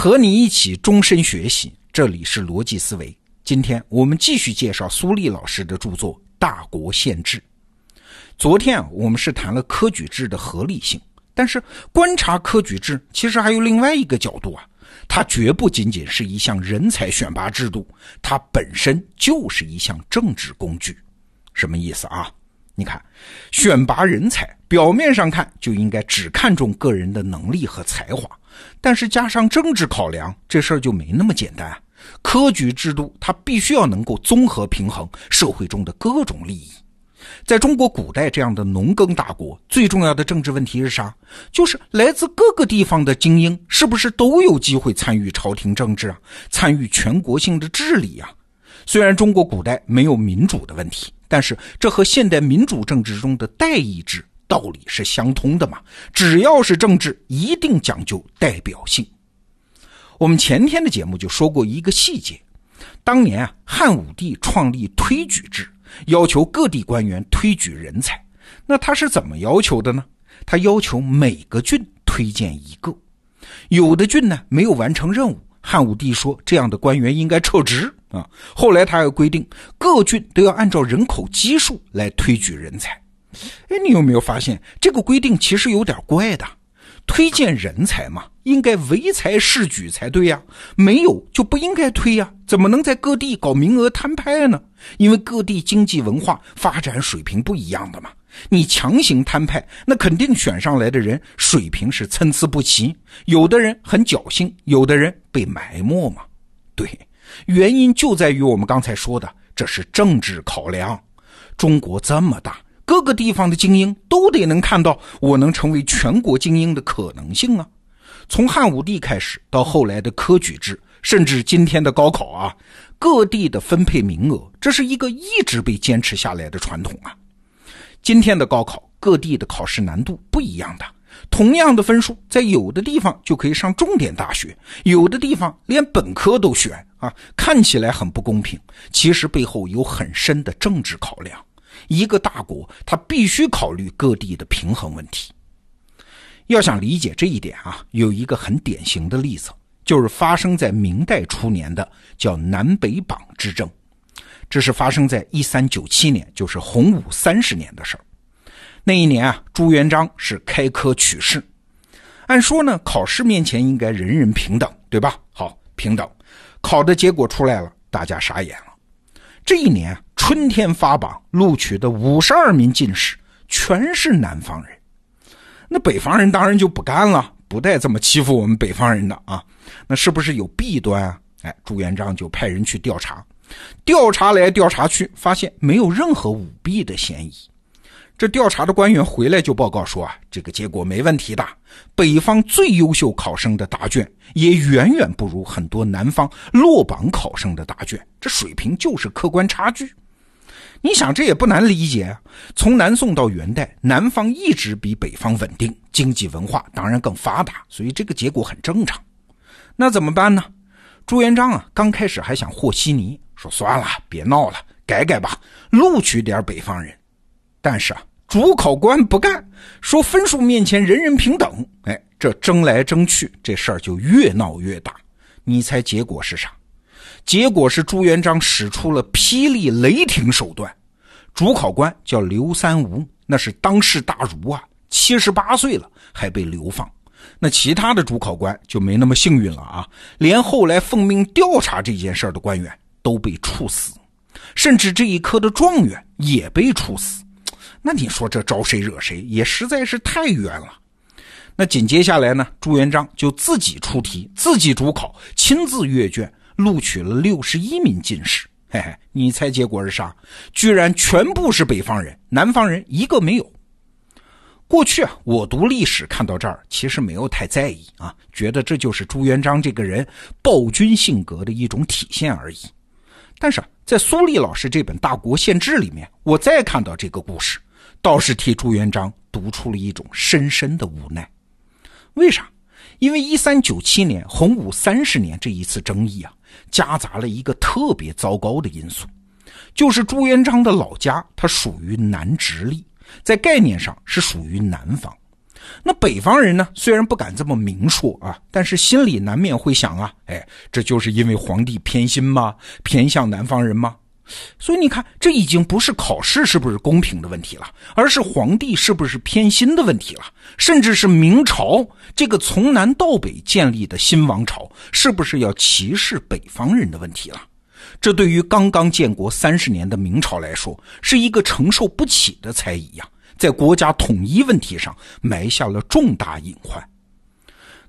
和你一起终身学习，这里是逻辑思维。今天我们继续介绍苏立老师的著作《大国宪制》。昨天啊，我们是谈了科举制的合理性，但是观察科举制，其实还有另外一个角度啊，它绝不仅仅是一项人才选拔制度，它本身就是一项政治工具。什么意思啊？你看，选拔人才，表面上看就应该只看重个人的能力和才华，但是加上政治考量，这事儿就没那么简单。科举制度它必须要能够综合平衡社会中的各种利益。在中国古代这样的农耕大国，最重要的政治问题是啥？就是来自各个地方的精英是不是都有机会参与朝廷政治啊？参与全国性的治理啊？虽然中国古代没有民主的问题。但是这和现代民主政治中的代议制道理是相通的嘛？只要是政治，一定讲究代表性。我们前天的节目就说过一个细节：当年啊，汉武帝创立推举制，要求各地官员推举人才。那他是怎么要求的呢？他要求每个郡推荐一个，有的郡呢没有完成任务。汉武帝说：“这样的官员应该撤职啊！”后来他又规定，各郡都要按照人口基数来推举人才。哎，你有没有发现这个规定其实有点怪的？推荐人才嘛，应该唯才是举才对呀，没有就不应该推呀。怎么能在各地搞名额摊派呢？因为各地经济文化发展水平不一样的嘛。你强行摊派，那肯定选上来的人水平是参差不齐，有的人很侥幸，有的人被埋没嘛。对，原因就在于我们刚才说的，这是政治考量。中国这么大，各个地方的精英都得能看到我能成为全国精英的可能性啊。从汉武帝开始，到后来的科举制，甚至今天的高考啊，各地的分配名额，这是一个一直被坚持下来的传统啊。今天的高考，各地的考试难度不一样的。同样的分数，在有的地方就可以上重点大学，有的地方连本科都选啊，看起来很不公平，其实背后有很深的政治考量。一个大国，它必须考虑各地的平衡问题。要想理解这一点啊，有一个很典型的例子，就是发生在明代初年的叫南北榜之争。这是发生在一三九七年，就是洪武三十年的事儿。那一年啊，朱元璋是开科取士。按说呢，考试面前应该人人平等，对吧？好，平等。考的结果出来了，大家傻眼了。这一年春天发榜，录取的五十二名进士全是南方人。那北方人当然就不干了，不带这么欺负我们北方人的啊！那是不是有弊端啊？哎，朱元璋就派人去调查。调查来调查去，发现没有任何舞弊的嫌疑。这调查的官员回来就报告说啊，这个结果没问题的。北方最优秀考生的答卷也远远不如很多南方落榜考生的答卷，这水平就是客观差距。你想，这也不难理解啊。从南宋到元代，南方一直比北方稳定，经济文化当然更发达，所以这个结果很正常。那怎么办呢？朱元璋啊，刚开始还想和稀泥。说算了，别闹了，改改吧，录取点北方人。但是啊，主考官不干，说分数面前人人平等。哎，这争来争去，这事儿就越闹越大。你猜结果是啥？结果是朱元璋使出了霹雳雷霆手段。主考官叫刘三吴，那是当世大儒啊，七十八岁了还被流放。那其他的主考官就没那么幸运了啊，连后来奉命调查这件事的官员。都被处死，甚至这一科的状元也被处死。那你说这招谁惹谁，也实在是太冤了。那紧接下来呢？朱元璋就自己出题，自己主考，亲自阅卷，录取了六十一名进士。嘿嘿，你猜结果是啥？居然全部是北方人，南方人一个没有。过去啊，我读历史看到这儿，其实没有太在意啊，觉得这就是朱元璋这个人暴君性格的一种体现而已。但是在苏立老师这本《大国宪制》里面，我再看到这个故事，倒是替朱元璋读出了一种深深的无奈。为啥？因为一三九七年洪武三十年这一次争议啊，夹杂了一个特别糟糕的因素，就是朱元璋的老家它属于南直隶，在概念上是属于南方，那北方人呢，虽然不敢这么明说啊，但是心里难免会想啊，哎，这就是因为皇帝偏心吗？偏向南方人吗？所以你看，这已经不是考试是不是公平的问题了，而是皇帝是不是偏心的问题了，甚至是明朝这个从南到北建立的新王朝是不是要歧视北方人的问题了。这对于刚刚建国三十年的明朝来说，是一个承受不起的猜疑呀，在国家统一问题上埋下了重大隐患。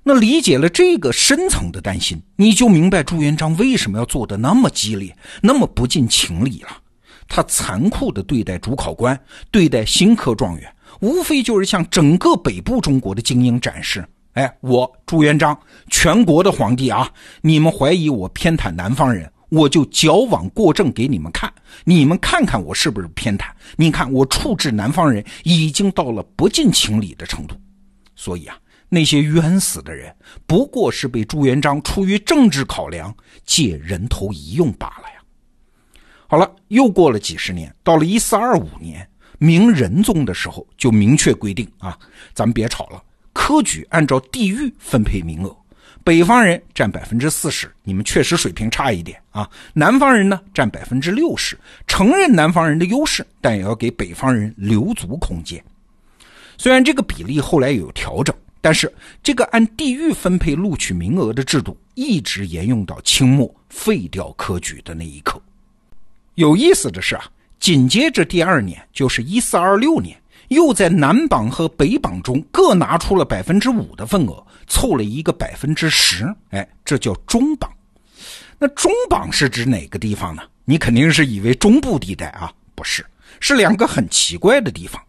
那理解了这个深层的担心，你就明白朱元璋为什么要做的那么激烈，那么不近情理了。他残酷的对待主考官，对待新科状元，无非就是向整个北部中国的精英展示：哎，我朱元璋，全国的皇帝啊！你们怀疑我偏袒南方人，我就矫枉过正给你们看，你们看看我是不是偏袒？你看我处置南方人已经到了不近情理的程度，所以啊。那些冤死的人，不过是被朱元璋出于政治考量借人头一用罢了呀。好了，又过了几十年，到了一四二五年，明仁宗的时候，就明确规定啊，咱们别吵了，科举按照地域分配名额，北方人占百分之四十，你们确实水平差一点啊。南方人呢占百分之六十，承认南方人的优势，但也要给北方人留足空间。虽然这个比例后来有调整。但是，这个按地域分配录取名额的制度一直沿用到清末废掉科举的那一刻。有意思的是啊，紧接着第二年，就是一四二六年，又在南榜和北榜中各拿出了百分之五的份额，凑了一个百分之十。哎，这叫中榜。那中榜是指哪个地方呢？你肯定是以为中部地带啊，不是，是两个很奇怪的地方。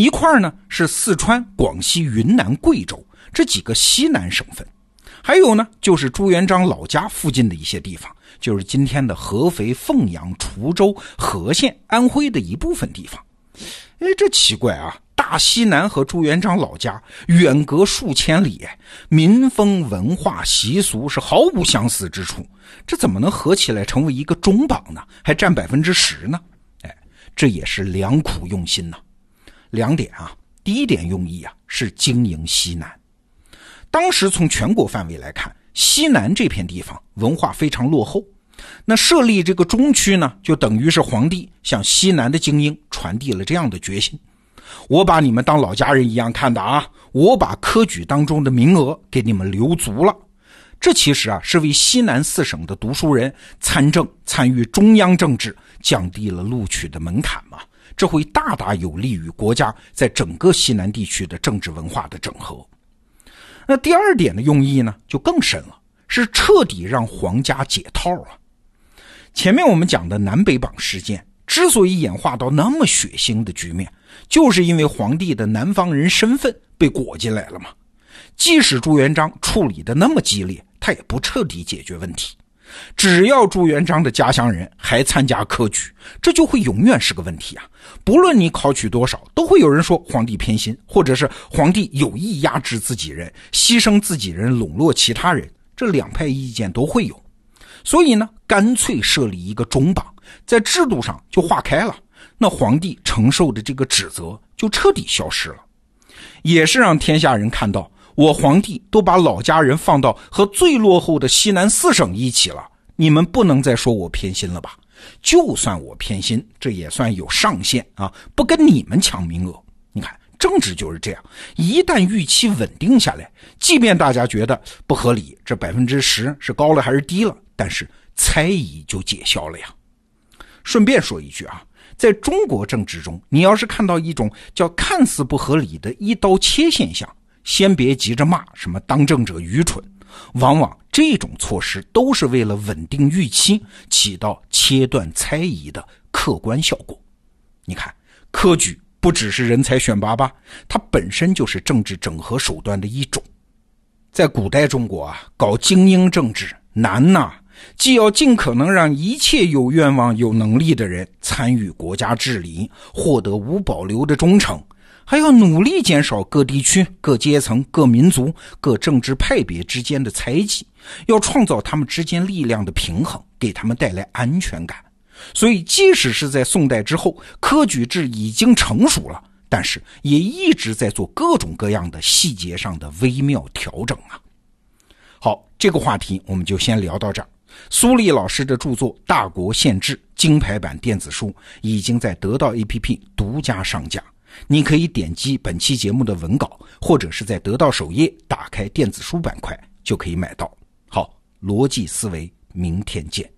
一块呢是四川、广西、云南、贵州这几个西南省份，还有呢就是朱元璋老家附近的一些地方，就是今天的合肥、凤阳、滁州、和县，安徽的一部分地方。哎，这奇怪啊！大西南和朱元璋老家远隔数千里，民风、文化、习俗是毫无相似之处，这怎么能合起来成为一个中榜呢？还占百分之十呢？哎，这也是良苦用心呐。两点啊，第一点用意啊是经营西南。当时从全国范围来看，西南这片地方文化非常落后，那设立这个中区呢，就等于是皇帝向西南的精英传递了这样的决心：我把你们当老家人一样看的啊，我把科举当中的名额给你们留足了。这其实啊是为西南四省的读书人参政、参与中央政治降低了录取的门槛嘛。这会大大有利于国家在整个西南地区的政治文化的整合。那第二点的用意呢，就更深了，是彻底让皇家解套啊。前面我们讲的南北榜事件之所以演化到那么血腥的局面，就是因为皇帝的南方人身份被裹进来了嘛。即使朱元璋处理的那么激烈，他也不彻底解决问题。只要朱元璋的家乡人还参加科举，这就会永远是个问题啊！不论你考取多少，都会有人说皇帝偏心，或者是皇帝有意压制自己人，牺牲自己人笼络其他人，这两派意见都会有。所以呢，干脆设立一个中榜，在制度上就划开了，那皇帝承受的这个指责就彻底消失了，也是让天下人看到。我皇帝都把老家人放到和最落后的西南四省一起了，你们不能再说我偏心了吧？就算我偏心，这也算有上限啊！不跟你们抢名额。你看，政治就是这样，一旦预期稳定下来，即便大家觉得不合理，这百分之十是高了还是低了，但是猜疑就解消了呀。顺便说一句啊，在中国政治中，你要是看到一种叫看似不合理的一刀切现象。先别急着骂什么当政者愚蠢，往往这种措施都是为了稳定预期，起到切断猜疑的客观效果。你看，科举不只是人才选拔吧，它本身就是政治整合手段的一种。在古代中国啊，搞精英政治难呐，既要尽可能让一切有愿望、有能力的人参与国家治理，获得无保留的忠诚。还要努力减少各地区、各阶层、各民族、各政治派别之间的猜忌，要创造他们之间力量的平衡，给他们带来安全感。所以，即使是在宋代之后，科举制已经成熟了，但是也一直在做各种各样的细节上的微妙调整啊。好，这个话题我们就先聊到这儿。苏丽老师的著作《大国宪制》金牌版电子书已经在得到 APP 独家上架，你可以点击本期节目的文稿，或者是在得到首页打开电子书板块就可以买到。好，逻辑思维，明天见。